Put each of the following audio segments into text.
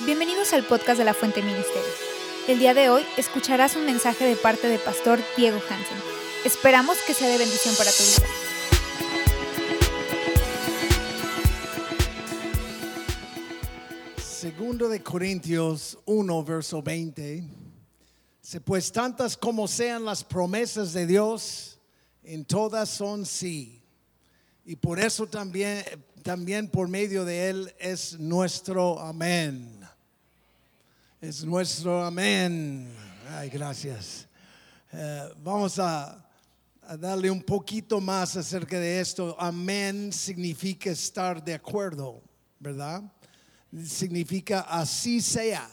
Bienvenidos al podcast de la Fuente Ministerio. El día de hoy escucharás un mensaje de parte del pastor Diego Hansen. Esperamos que sea de bendición para tu vida. Segundo de Corintios 1, verso 20. Se pues tantas como sean las promesas de Dios, en todas son sí. Y por eso también, también por medio de Él es nuestro amén. Es nuestro amén. Ay, gracias. Eh, vamos a, darle un poquito más acerca de esto. Amén significa estar de acuerdo, ¿verdad? Significa así sea.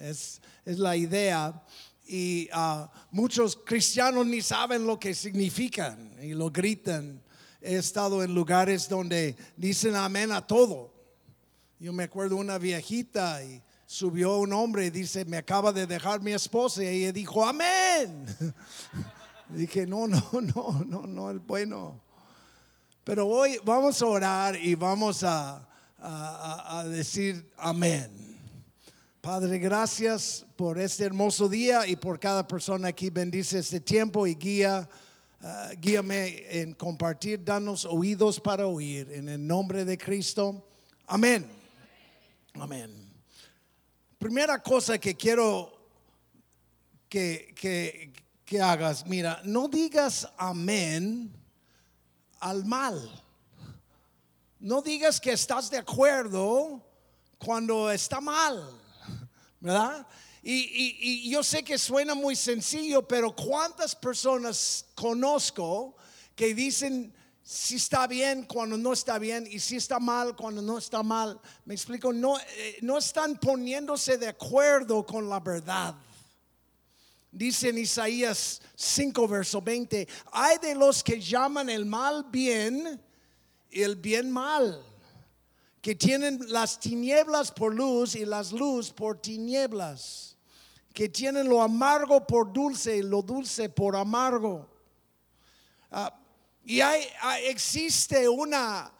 Es, es la idea. Y ah, muchos cristianos ni saben lo que significan y lo gritan. He estado en lugares donde dicen amén a todo. Yo me acuerdo una viejita y subió un hombre y dice, me acaba de dejar mi esposa y ella dijo, amén. Dije, no, no, no, no, no, es bueno. Pero hoy vamos a orar y vamos a, a, decir amén. Padre, gracias por este hermoso día y por cada persona aquí. Bendice este tiempo y guía. Uh, guíame en compartir, danos oídos para oír. En el nombre de Cristo. Amén. Amén. Primera cosa que quiero que, que, hagas, mira, no digas amén al mal. No digas que estás de acuerdo cuando está mal, ¿verdad? Y, y, y, yo sé que suena muy sencillo, pero ¿cuántas personas conozco que dicen si está bien cuando no está bien y si está mal cuando no está mal? Me explico, no, eh, no están poniéndose de acuerdo con la verdad. Dice en Isaías 5, verso 20, hay de los que llaman el mal bien y el bien mal que tienen las tinieblas por luz y las luz por tinieblas, que tienen lo amargo por dulce y lo dulce por amargo. Uh, y hay, existe una,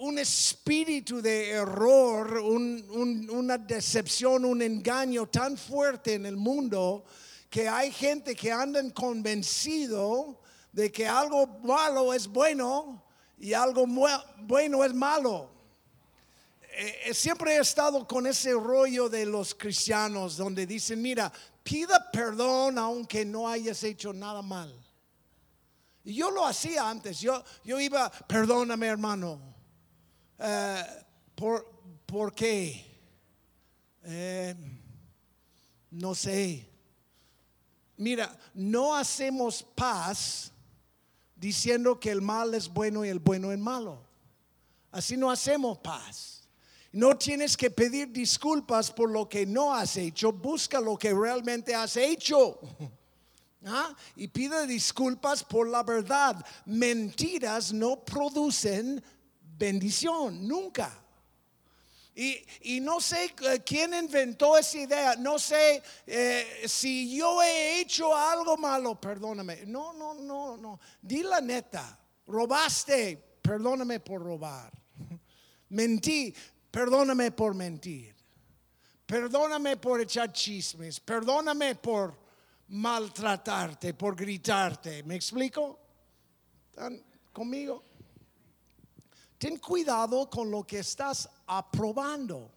un espíritu de error, un, un, una decepción, un engaño tan fuerte en el mundo que hay gente que andan convencido de que algo malo es bueno y algo bueno es malo eh, siempre he estado con ese rollo de los cristianos donde dicen, mira, pida perdón aunque no hayas hecho nada mal. Y yo lo hacía antes, yo, yo iba, perdóname hermano, eh, ¿por, ¿por, qué? Eh, no sé. Mira, no hacemos paz diciendo que el mal es bueno y el bueno es malo. Así no hacemos paz. No tienes que pedir disculpas por lo que no has hecho, busca lo que realmente has hecho. ¿Ah? Y pide disculpas por la verdad. Mentiras no producen bendición, nunca. Y, y, no sé quién inventó esa idea, no sé eh, si yo he hecho algo malo, perdóname. No, no, no, no. Di la neta, robaste, perdóname por robar. Mentí, Perdóname por mentir. Perdóname por echar chismes. Perdóname por maltratarte, por gritarte. ¿Me explico? ¿Están conmigo? Ten cuidado con lo que estás aprobando.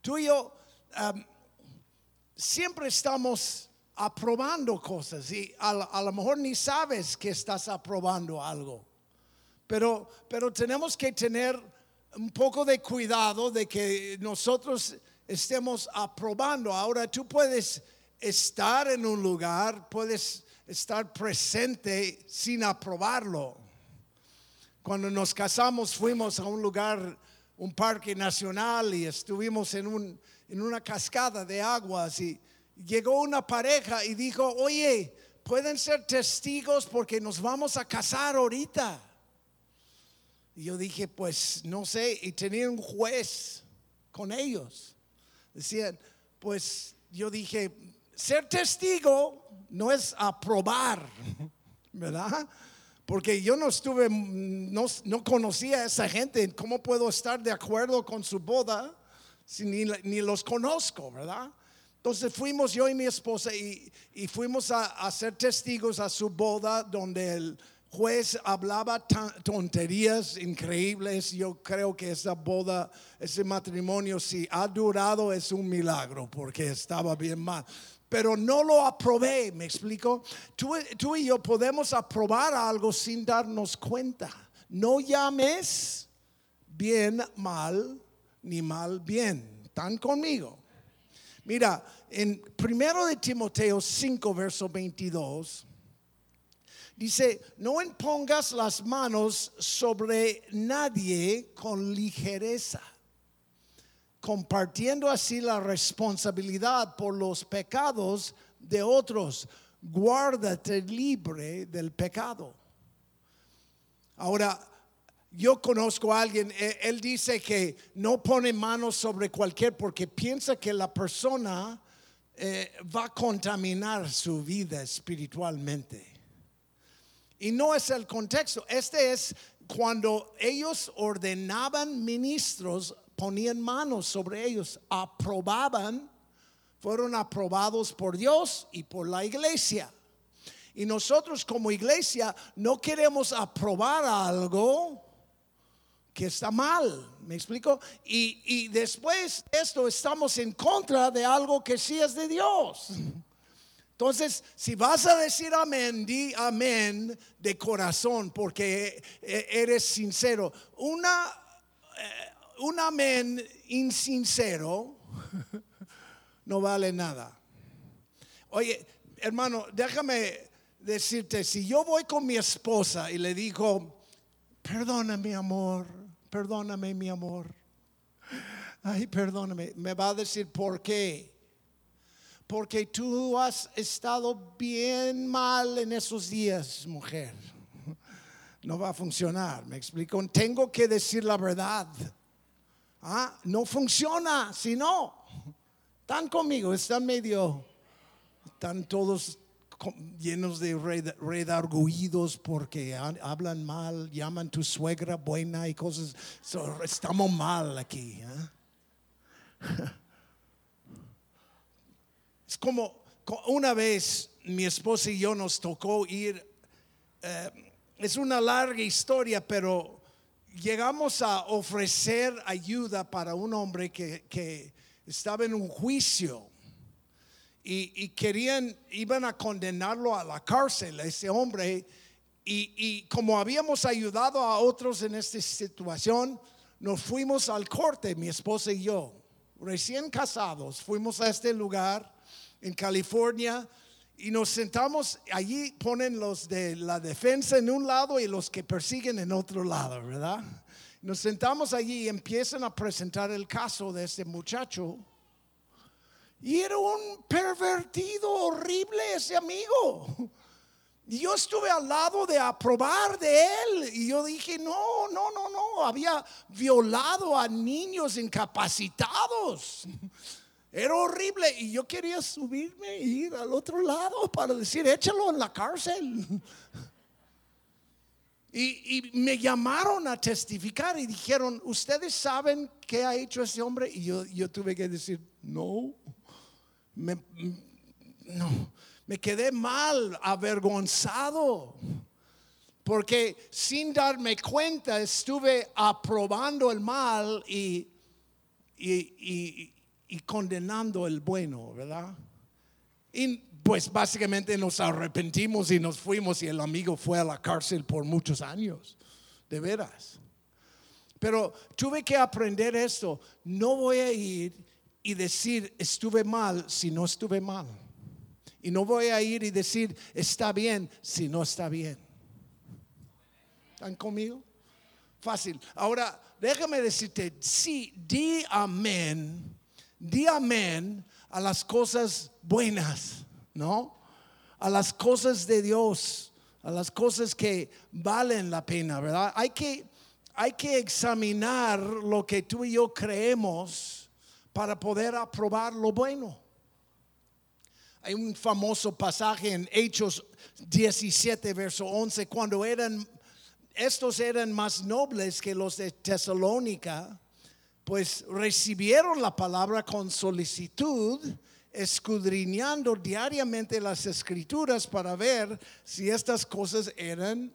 Tú y yo um, siempre estamos aprobando cosas y a, a, lo mejor ni sabes que estás aprobando algo. Pero, pero tenemos que tener un poco de cuidado de que nosotros estemos aprobando. Ahora tú puedes estar en un lugar, puedes estar presente sin aprobarlo. Cuando nos casamos fuimos a un lugar, un parque nacional y estuvimos en, un, en una cascada de aguas y llegó una pareja y dijo, oye, pueden ser testigos porque nos vamos a casar ahorita. Y yo dije, pues no sé, y tenía un juez con ellos. Decían, pues yo dije, ser testigo no es aprobar, ¿verdad? Porque yo no estuve, no, no conocía a esa gente, ¿cómo puedo estar de acuerdo con su boda si ni, ni los conozco, ¿verdad? Entonces fuimos yo y mi esposa y, y fuimos a, a ser testigos a su boda donde el juez hablaba tan- tonterías increíbles. Yo creo que esa boda, ese matrimonio, si ha durado es un milagro porque estaba bien mal. Pero no lo aprobé, me explico. Tú, y yo podemos aprobar algo sin darnos cuenta. No llames bien mal ni mal bien. ¿Están conmigo? Mira, en primero de Timoteo 5, verso 22, dice, no impongas las manos sobre nadie con ligereza, compartiendo así la responsabilidad por los pecados de otros. Guárdate libre del pecado. Ahora, yo conozco a alguien, eh, él dice que no pone manos sobre cualquier porque piensa que la persona eh, va a contaminar su vida espiritualmente. Y no es el contexto, este es cuando ellos ordenaban ministros, ponían manos sobre ellos, aprobaban, fueron aprobados por Dios y por la iglesia. Y nosotros como iglesia no queremos aprobar algo que está mal, ¿me explico? Y, y después de esto estamos en contra de algo que sí es de Dios. Entonces, si vas a decir amén, di amén de corazón porque eh, eres sincero. Una, eh, un amén insincero no vale nada. Oye, hermano, déjame decirte, si yo voy con mi esposa y le digo, perdóname amor, perdóname mi amor, ay, perdóname, me va a decir, ¿por qué? Porque tú has estado bien mal en esos días, mujer. No va a funcionar, me explico. Tengo que decir la verdad. Ah, no funciona, si no, están conmigo, están medio, están todos llenos de red- redarguidos porque ha- hablan mal, llaman tu suegra buena y cosas. Estamos mal aquí. ¿eh? Es como co- una vez mi esposa y yo nos tocó ir, eh, es una larga historia, pero llegamos a ofrecer ayuda para un hombre que, que estaba en un juicio y, y querían, iban a condenarlo a la cárcel, a ese hombre. Y, y como habíamos ayudado a otros en esta situación, nos fuimos al corte, mi esposa y yo, recién casados, fuimos a este lugar en California y nos sentamos, allí ponen los de la defensa en un lado y los que persiguen en otro lado, ¿verdad? Nos sentamos allí y empiezan a presentar el caso de este muchacho. Y era un pervertido horrible ese amigo. Y yo estuve al lado de aprobar de él. Y yo dije, no, no, no, no. Había violado a niños incapacitados. Era horrible. Y yo quería subirme e ir al otro lado para decir, échalo en la cárcel. Y, me llamaron a testificar y dijeron, ¿ustedes saben qué ha hecho ese hombre? Y yo, yo tuve que decir, no. Me, no, me quedé mal, avergonzado, porque sin darme cuenta estuve aprobando el mal y, y- y condenando el bueno, ¿verdad? Y pues básicamente nos arrepentimos y nos fuimos y el amigo fue a la cárcel por muchos años, de veras. Pero tuve que aprender esto. No voy a ir y decir estuve mal si no estuve mal. Y no voy a ir y decir está bien si no está bien. ¿Están conmigo? Fácil. Ahora, déjame decirte, sí, di amén, di amén a las cosas buenas, ¿no? A las cosas de Dios, a las cosas que valen la pena, ¿verdad? Hay que, hay que examinar lo que tú y yo creemos para poder aprobar lo bueno. Hay un famoso pasaje en Hechos 17, verso 11, cuando eran, estos eran más nobles que los de Tesalónica, pues recibieron la palabra con solicitud, escudriñando diariamente las escrituras para ver si estas cosas eran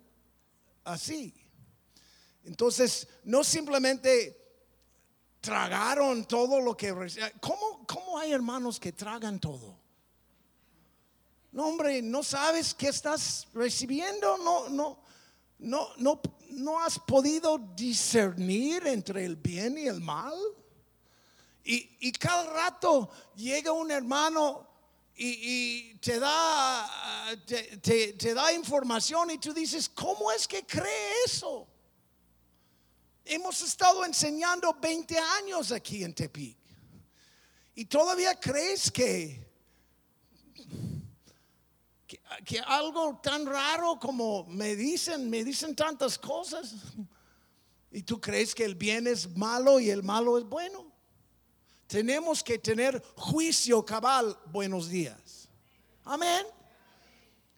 así. Entonces, no simplemente tragaron todo lo que... ¿Cómo, ¿Cómo hay hermanos que tragan todo? No, hombre, no sabes qué estás recibiendo, no, no, no, no, no has podido discernir entre el bien y el mal. Y, y cada rato llega un hermano y, te, da, te, te, da información y tú dices, ¿cómo es que cree eso? Hemos estado enseñando 20 años aquí en Tepic. Y todavía crees que, que, algo tan raro como me dicen, me dicen tantas cosas. Y tú crees que el bien es malo y el malo es bueno. Tenemos que tener juicio cabal. Buenos días. Amén.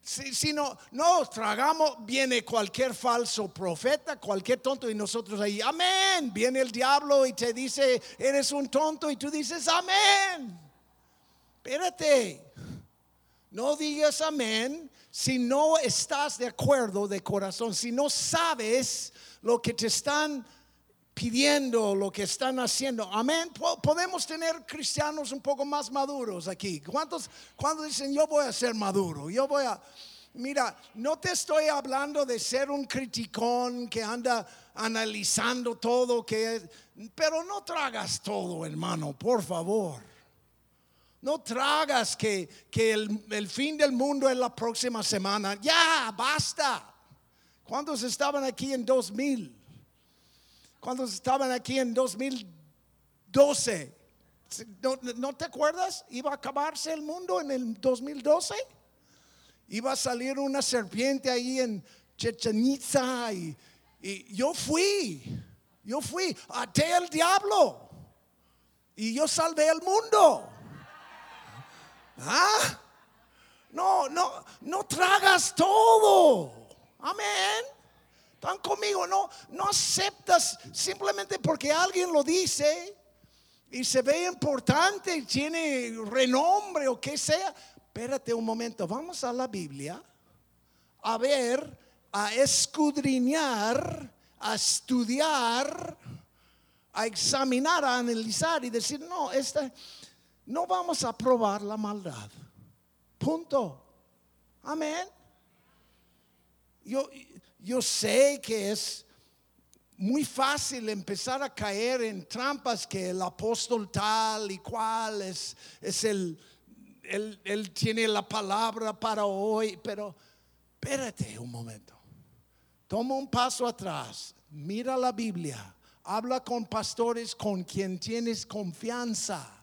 Si, no, no tragamos, viene cualquier falso profeta, cualquier tonto y nosotros ahí, amén. Viene el diablo y te dice, eres un tonto y tú dices, amén. Espérate, no digas amén si no estás de acuerdo de corazón, si no sabes lo que te están pidiendo, lo que están haciendo. Amén. Podemos tener cristianos un poco más maduros aquí. ¿Cuántos, cuando dicen yo voy a ser maduro? Yo voy a... Mira, no te estoy hablando de ser un criticón que anda analizando todo, que, pero no tragas todo, hermano, por favor. No tragas que, que el, fin del mundo es la próxima semana. Ya, basta. ¿Cuántos estaban aquí en 2000? cuando estaban aquí en 2012. ¿No, te acuerdas? Iba a acabarse el mundo en el 2012. Iba a salir una serpiente ahí en Chechenitza y, y yo fui, yo fui, até el diablo y yo salvé el mundo. ¿Ah? No, no, no tragas todo. Amén. Están conmigo, no, no aceptas simplemente porque alguien lo dice y se ve importante tiene renombre o que sea. Espérate un momento, vamos a la Biblia a ver, a escudriñar, a estudiar, a examinar, a analizar y decir, no, esta, no vamos a probar la maldad. Punto. Amén. Yo, yo sé que es muy fácil empezar a caer en trampas que el apóstol tal y cual es, el, él tiene la palabra para hoy, pero espérate un momento. Toma un paso atrás, mira la Biblia, habla con pastores con quien tienes confianza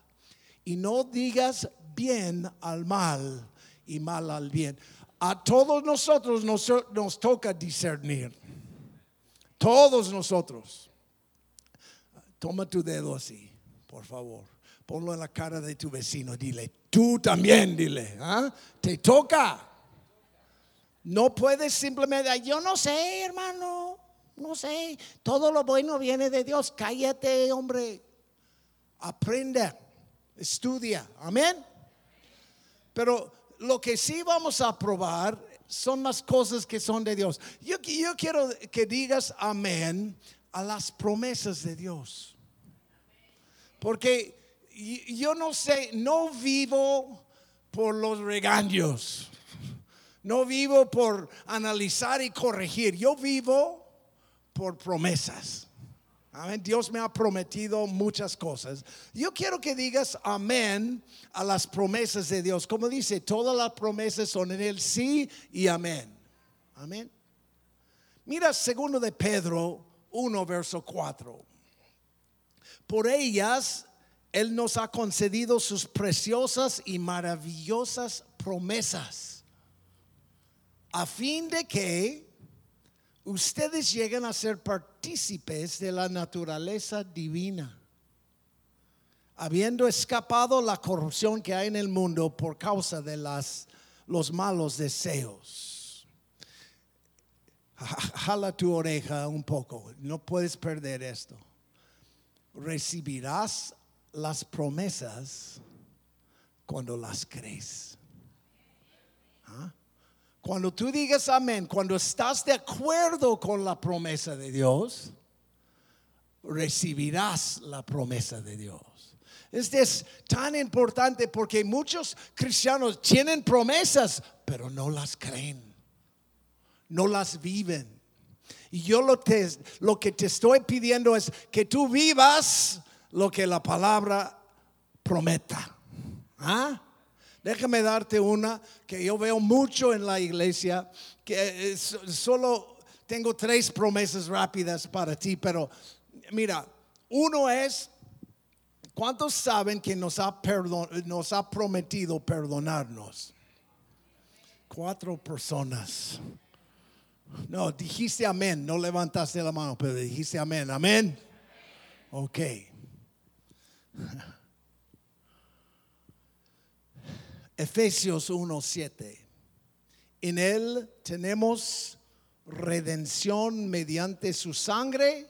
y no digas bien al mal y mal al bien. A todos nosotros nos, toca discernir. Todos nosotros. Toma tu dedo así, por favor. Ponlo en la cara de tu vecino. Dile, tú también, dile. ¿ah? Te toca. No puedes simplemente, yo no sé, hermano. No sé. Todo lo bueno viene de Dios. Cállate, hombre. Aprende. Estudia. Amén. Pero lo que sí vamos a probar son las cosas que son de Dios. Yo, quiero que digas amén a las promesas de Dios. Porque yo no sé, no vivo por los regaños. No vivo por analizar y corregir. Yo vivo por promesas. Amén. Dios me ha prometido muchas cosas. Yo quiero que digas amén a las promesas de Dios. Como dice, todas las promesas son en el sí y amén. Amén. Mira segundo de Pedro 1, verso 4. Por ellas Él nos ha concedido sus preciosas y maravillosas promesas, a fin de que ustedes llegan a ser partícipes de la naturaleza divina, habiendo escapado la corrupción que hay en el mundo por causa de las, los malos deseos. Jala tu oreja un poco, no puedes perder esto. recibirás las promesas cuando las crees. ¿Ah? Cuando tú digas amén, cuando estás de acuerdo con la promesa de Dios, recibirás la promesa de Dios. Este es tan importante porque muchos cristianos tienen promesas, pero no las creen, no las viven. Y yo lo, te, lo que te estoy pidiendo es que tú vivas lo que la palabra prometa. ¿Ah? Déjame darte una que yo veo mucho en la iglesia, que solo tengo tres promesas rápidas para ti, pero mira, uno es, ¿cuántos saben que nos ha, nos ha prometido perdonarnos? Cuatro personas. No, dijiste amén, no levantaste la mano, pero dijiste amén, amén. Ok. Efesios 1:7. En él tenemos redención mediante su sangre,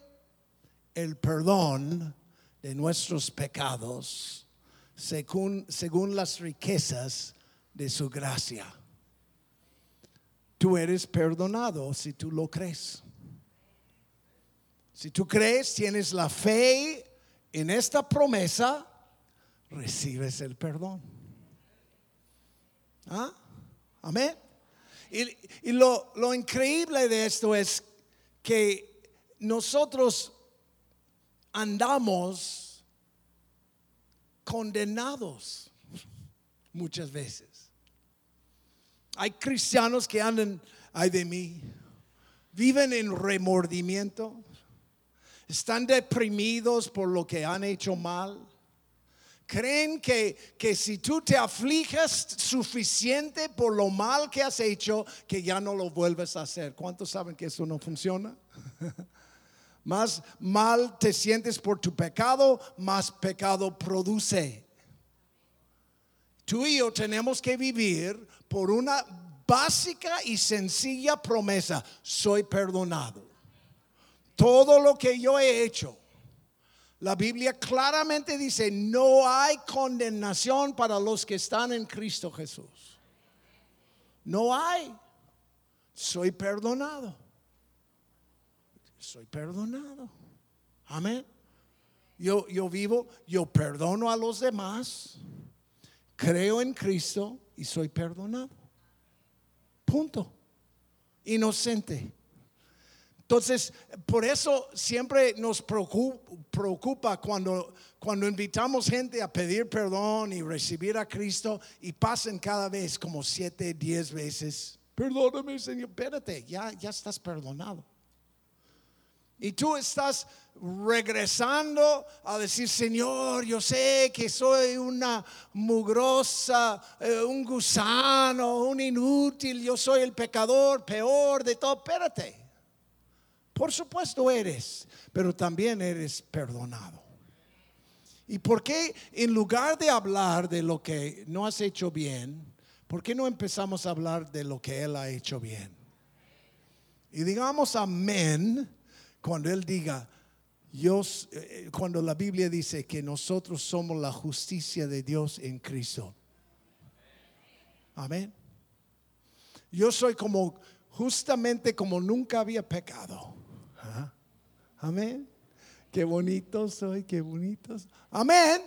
el perdón de nuestros pecados, según, según las riquezas de su gracia. Tú eres perdonado si tú lo crees. Si tú crees, tienes la fe en esta promesa, recibes el perdón. ¿Ah? Amén. Y, lo, lo increíble de esto es que nosotros andamos condenados muchas veces. Hay cristianos que andan, ay de mí, viven en remordimiento, están deprimidos por lo que han hecho mal creen que, que si tú te afliges suficiente por lo mal que has hecho, que ya no lo vuelves a hacer. ¿Cuántos saben que eso no funciona? más mal te sientes por tu pecado, más pecado produce. Tú y yo tenemos que vivir por una básica y sencilla promesa. Soy perdonado. Todo lo que yo he hecho la Biblia claramente dice, no hay condenación para los que están en Cristo Jesús. No hay. Soy perdonado. Soy perdonado. Amén. Yo, yo vivo, yo perdono a los demás, creo en Cristo y soy perdonado. Punto. Inocente. Entonces, por eso siempre nos preocupa, cuando, invitamos gente a pedir perdón y recibir a Cristo y pasen cada vez como siete, diez veces. Perdóname, Señor, espérate, ya, ya estás perdonado. Y tú estás regresando a decir, Señor, yo sé que soy una mugrosa, eh, un gusano, un inútil, yo soy el pecador peor de todo. Espérate. Por supuesto eres, pero también eres perdonado. ¿Y por qué en lugar de hablar de lo que no has hecho bien, por qué no empezamos a hablar de lo que Él ha hecho bien? Y digamos amén cuando Él diga, yo, eh, cuando la Biblia dice que nosotros somos la justicia de Dios en Cristo. Amén. Yo soy como, justamente como nunca había pecado. Amén. Qué bonito soy, qué bonitos. Amén.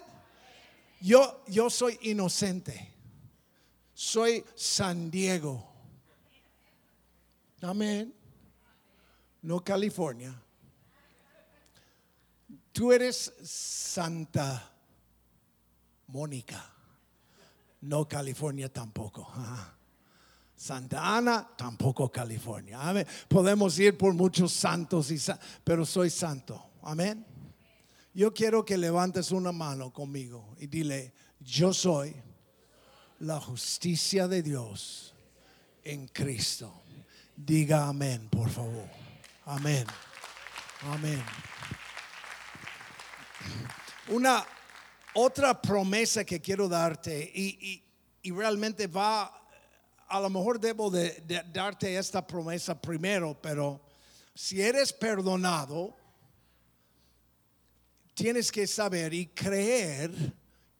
Yo, yo soy inocente. Soy San Diego. Amén. No California. Tú eres Santa Mónica. No California tampoco. Santa Ana, tampoco California. Amén. Podemos ir por muchos santos, y pero soy santo. Amén. Yo quiero que levantes una mano conmigo y dile, yo soy la justicia de Dios en Cristo. Diga amén, por favor. Amén. Amén. Una otra promesa que quiero darte y, y realmente va a lo mejor debo de, darte esta promesa primero, pero si eres perdonado, tienes que saber y creer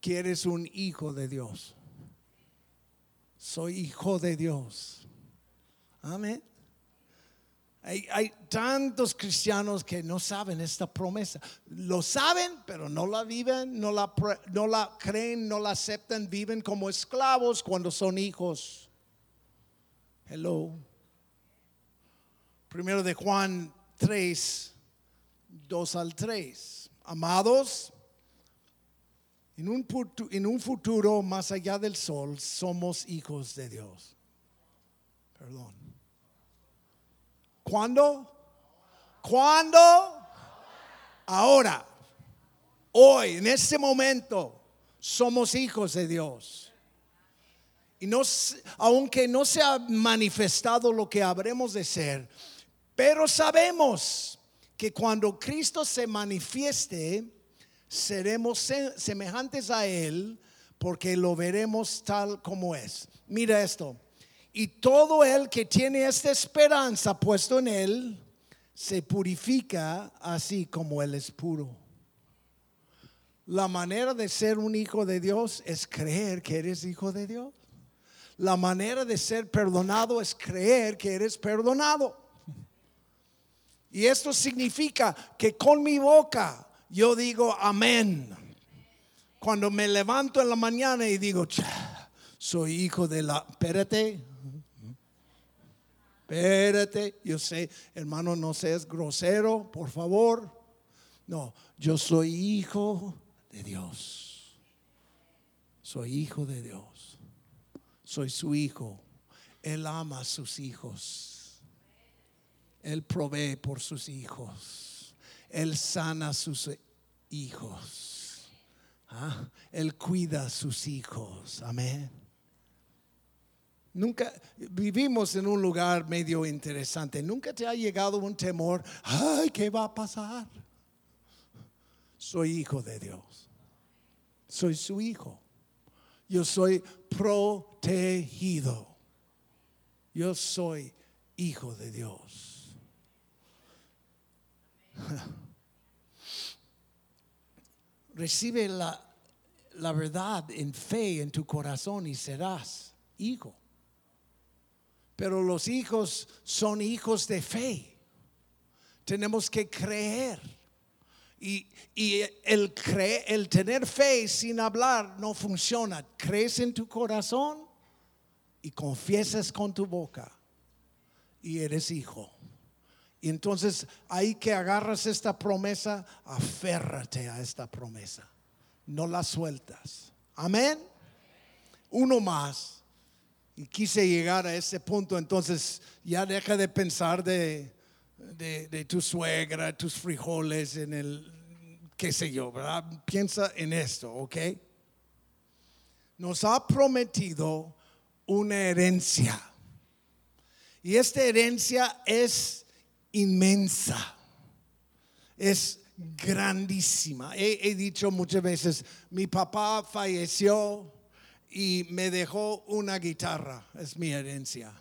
que eres un hijo de Dios. Soy hijo de Dios. Amén. Hay, hay, tantos cristianos que no saben esta promesa. Lo saben, pero no la viven, no la, no la creen, no la aceptan, viven como esclavos cuando son hijos. Hello. Primero de Juan 3, 2 al 3. Amados, en un, en un futuro más allá del sol somos hijos de Dios. Perdón. ¿Cuándo? ¿Cuándo? Ahora. Hoy, en este momento, somos hijos de Dios. Y no, aunque no se ha manifestado lo que habremos de ser, pero sabemos que cuando Cristo se manifieste, seremos semejantes a Él porque lo veremos tal como es. Mira esto. Y todo el que tiene esta esperanza puesto en Él, se purifica así como Él es puro. La manera de ser un hijo de Dios es creer que eres hijo de Dios. La manera de ser perdonado es creer que eres perdonado. Y esto significa que con mi boca yo digo amén. Cuando me levanto en la mañana y digo, soy hijo de la... Espérate, espérate, yo sé, hermano, no seas grosero, por favor. No, yo soy hijo de Dios. Soy hijo de Dios. Soy su hijo. Él ama a sus hijos. Él provee por sus hijos. Él sana a sus hijos. ¿Ah? Él cuida a sus hijos. Amén. Nunca vivimos en un lugar medio interesante. Nunca te ha llegado un temor. Ay, ¿qué va a pasar? Soy hijo de Dios. Soy su hijo. Yo soy protegido. Yo soy hijo de Dios. Recibe la, la verdad en fe en tu corazón y serás hijo. Pero los hijos son hijos de fe. Tenemos que creer. Y, el, el tener fe sin hablar no funciona. Crees en tu corazón y confiesas con tu boca. Y eres hijo. Y entonces ahí que agarras esta promesa, aférrate a esta promesa. No la sueltas. Amén. Uno más y quise llegar a ese punto, entonces ya deja de pensar de, de, tu suegra, tus frijoles, en el, qué sé yo, ¿verdad? Piensa en esto, ¿ok? Nos ha prometido una herencia. Y esta herencia es inmensa, es grandísima. he dicho muchas veces, mi papá falleció y me dejó una guitarra, es mi herencia.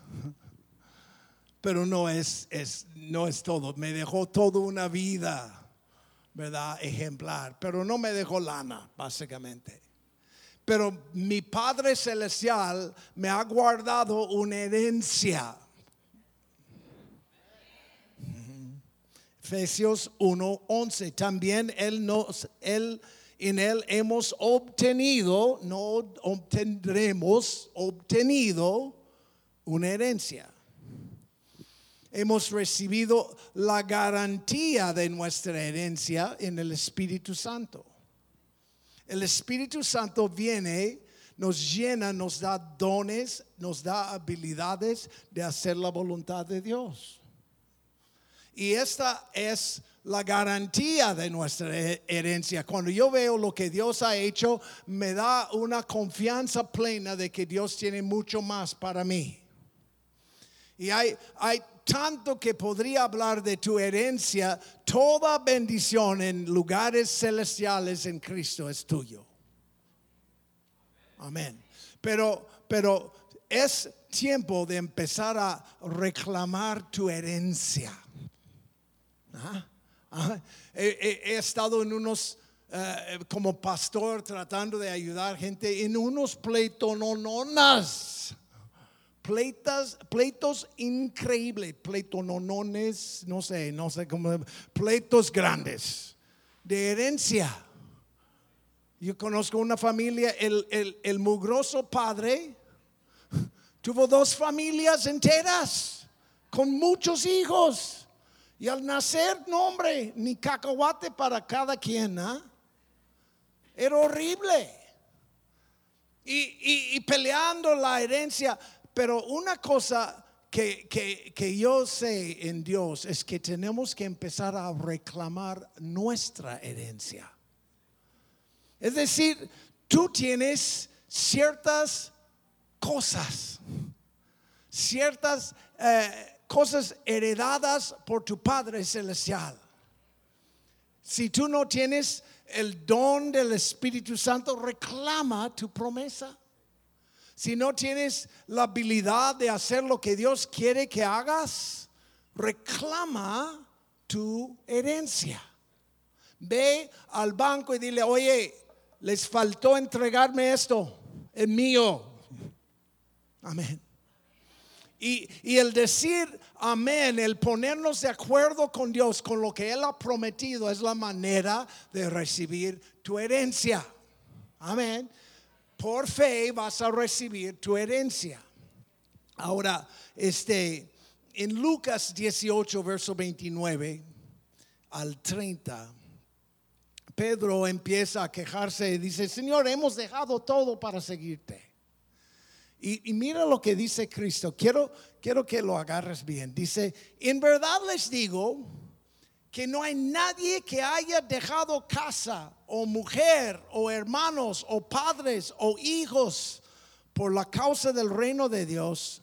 Pero no es, es, no es todo, me dejó toda una vida, ¿verdad? Ejemplar, pero no me dejó lana, básicamente. Pero mi Padre Celestial me ha guardado una herencia. Efesios 1:11. También Él nos, Él en Él hemos obtenido, no obtendremos, obtenido una herencia. Hemos recibido la garantía de nuestra herencia en el Espíritu Santo. El Espíritu Santo viene, nos llena, nos da dones, nos da habilidades de hacer la voluntad de Dios. Y esta es la garantía de nuestra herencia. Cuando yo veo lo que Dios ha hecho, me da una confianza plena de que Dios tiene mucho más para mí. Y hay, hay tanto que podría hablar de tu herencia. Toda bendición en lugares celestiales en Cristo es tuyo. Amén. Pero, pero es tiempo de empezar a reclamar tu herencia. ¿Ah? he, estado en unos eh, como pastor tratando de ayudar gente en unos pleitonononas. Pleitas, pleitos increíbles, pleitononones, no sé, no sé cómo, pleitos grandes de herencia. Yo conozco una familia, el, mugroso padre tuvo dos familias enteras con muchos hijos. Y al nacer, no hombre, ni cacahuate para cada quien. ¿ah? Era horrible. Y peleando la herencia. Pero una cosa que, que- que yo sé en Dios es que tenemos que empezar a reclamar nuestra herencia. Es decir, tú tienes ciertas cosas, ciertas eh, cosas heredadas por tu Padre Celestial. Si tú no tienes el don del Espíritu Santo, reclama tu promesa. Si no tienes la habilidad de hacer lo que Dios quiere que hagas, reclama tu herencia. Ve al banco y dile, oye, les faltó entregarme esto, es mío. Amén. Y, y el decir amén, el ponernos de acuerdo con Dios, con lo que Él ha prometido, es la manera de recibir tu herencia. Amén. Por fe vas a recibir tu herencia. Ahora, este, en Lucas 18, verso 29 al 30, Pedro empieza a quejarse y dice, Señor, hemos dejado todo para seguirte. Y, mira lo que dice Cristo. Quiero, quiero que lo agarres bien. Dice, en verdad les digo que no hay nadie que haya dejado casa o mujer o hermanos o padres o hijos por la causa del reino de Dios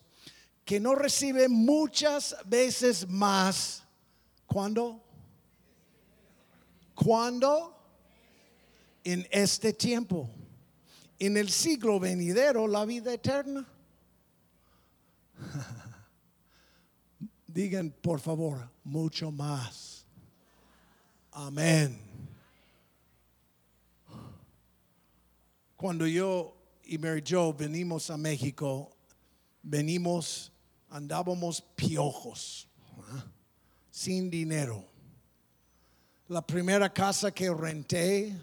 que no recibe muchas veces más. ¿Cuándo? ¿Cuándo? En este tiempo en el siglo venidero la vida eterna. Digan, por favor, mucho más. Amén. Cuando yo y Mary Jo venimos a México, venimos, andábamos piojos, ¿ah? sin dinero. La primera casa que renté,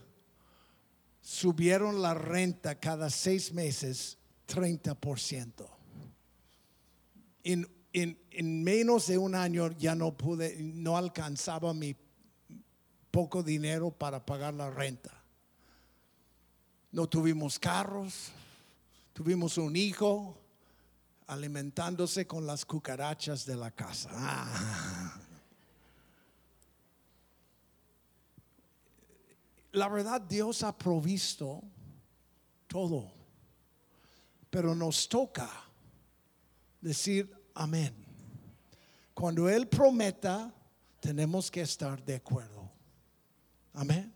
subieron la renta cada seis meses 30%. En, en, en menos de un año ya no pude, no alcanzaba mi poco dinero para pagar la renta. No tuvimos carros, tuvimos un hijo alimentándose con las cucarachas de la casa. Ah. la verdad Dios ha provisto todo, pero nos toca decir amén. Cuando Él prometa, tenemos que estar de acuerdo. Amén.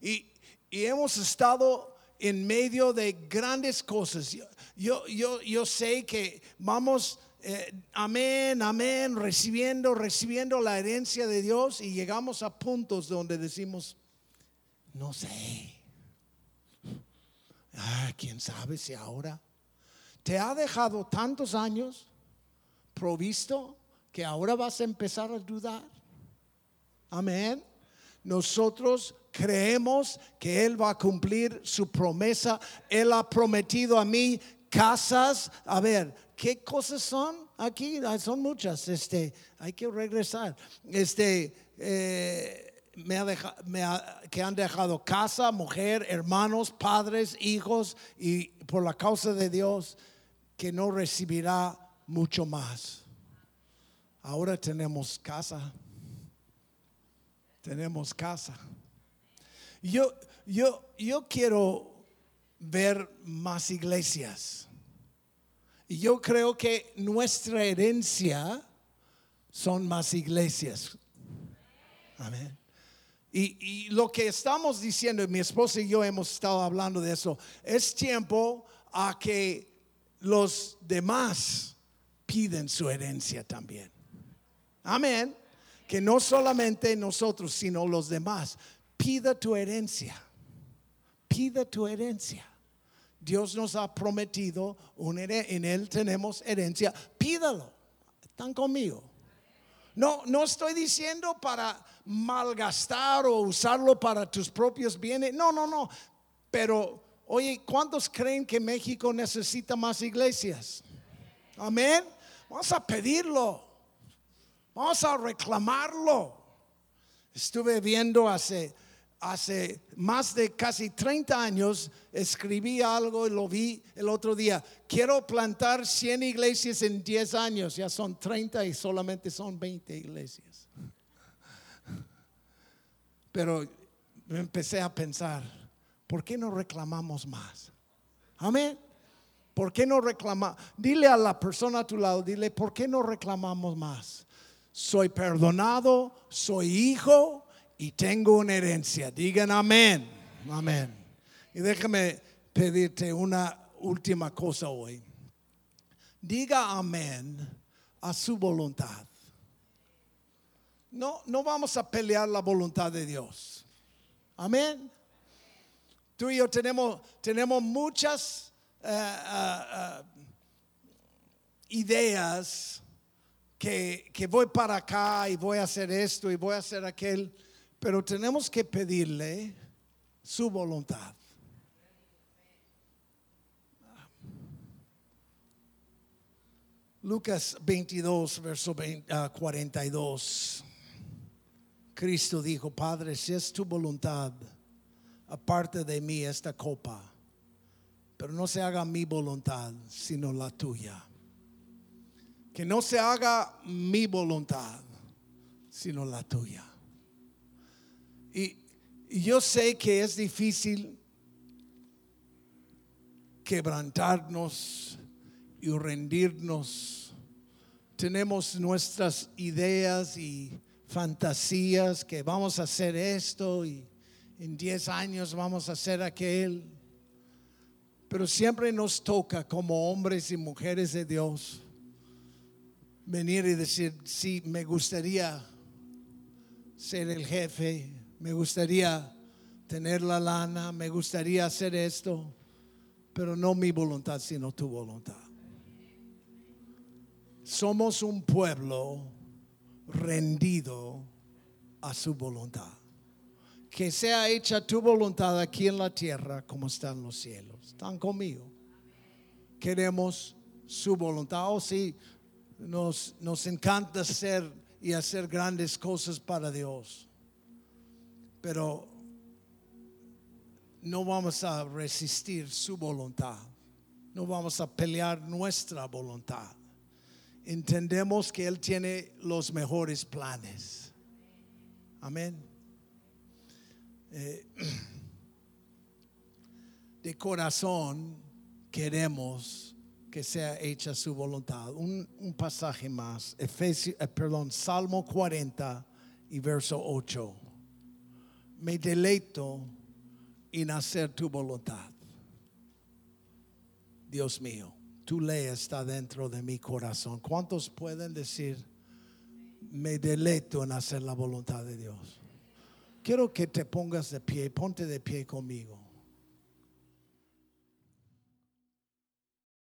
Y, y hemos estado en medio de grandes cosas. Yo, yo, yo, sé que vamos, eh, amén, amén, recibiendo, recibiendo la herencia de Dios y llegamos a puntos donde decimos, no sé. Ah, quién sabe si ahora te ha dejado tantos años provisto que ahora vas a empezar a dudar. Amén. Nosotros creemos que Él va a cumplir su promesa. Él ha prometido a mí casas. A ver, ¿qué cosas son aquí? Son muchas. Este, hay que regresar. Este, eh, me ha deja- me ha- que han dejado casa, mujer, hermanos, padres, hijos, y por la causa de Dios, que no recibirá mucho más. Ahora tenemos casa. Tenemos casa. Yo, yo, yo quiero ver más iglesias. Y yo creo que nuestra herencia son más iglesias. Amén. Y, lo que estamos diciendo, mi esposa y yo hemos estado hablando de eso, es tiempo a que los demás piden su herencia también. Amén. Que no solamente nosotros, sino los demás. pida tu herencia. Pida tu herencia. Dios nos ha prometido un en él tenemos herencia. Pídalo. Están conmigo. No, no estoy diciendo para malgastar o usarlo para tus propios bienes. No, no, no. Pero, oye, ¿cuántos creen que México necesita más iglesias? Amén. Vamos a pedirlo. Vamos a reclamarlo. Estuve viendo hace, hace más de casi 30 años, escribí algo y lo vi el otro día. Quiero plantar 100 iglesias en 10 años. Ya son 30 y solamente son 20 iglesias. Pero empecé a pensar, ¿por qué no reclamamos más? Amén. ¿Por qué no reclamamos? Dile a la persona a tu lado, dile, ¿por qué no reclamamos más? Soy perdonado, soy hijo y tengo una herencia. Digan amén. Amén. Y déjame pedirte una última cosa hoy. Diga amén a su voluntad. No, no vamos a pelear la voluntad de Dios. Amén. Tú y yo tenemos, tenemos muchas eh, eh, eh, ideas que, voy para acá y voy a hacer esto y voy a hacer aquel, pero tenemos que pedirle su voluntad. Lucas 22, verso 42. Cristo dijo, Padre, si es tu voluntad, aparte de mí esta copa pero no se haga mi voluntad, sino la tuya. Que no se haga mi voluntad, sino la tuya. Y, yo sé que es difícil quebrantarnos y rendirnos. Tenemos nuestras ideas y fantasías que vamos a hacer esto y en 10 años vamos a hacer aquel. Pero siempre nos toca como hombres y mujeres de Dios venir y decir, sí, me gustaría ser el jefe, me gustaría tener la lana, me gustaría hacer esto, pero no mi voluntad, sino tu voluntad. Somos un pueblo rendido a su voluntad que sea hecha tu voluntad aquí en la tierra como está en los cielos. ¿Están conmigo? Queremos su voluntad. Oh, sí, nos, nos encanta hacer y hacer grandes cosas para Dios. Pero no vamos a resistir su voluntad. No vamos a pelear nuestra voluntad. Entendemos que Él tiene los mejores planes. Amén. Eh, de corazón queremos que sea hecha su voluntad. Un, pasaje más, Efesio, eh, perdón, Salmo 40 y verso 8. Me deleito en hacer tu voluntad. Dios mío, tu ley está dentro de mi corazón. ¿Cuántos pueden decir, me deleito en hacer la voluntad de Dios? Quiero que te pongas de pie, ponte de pie conmigo.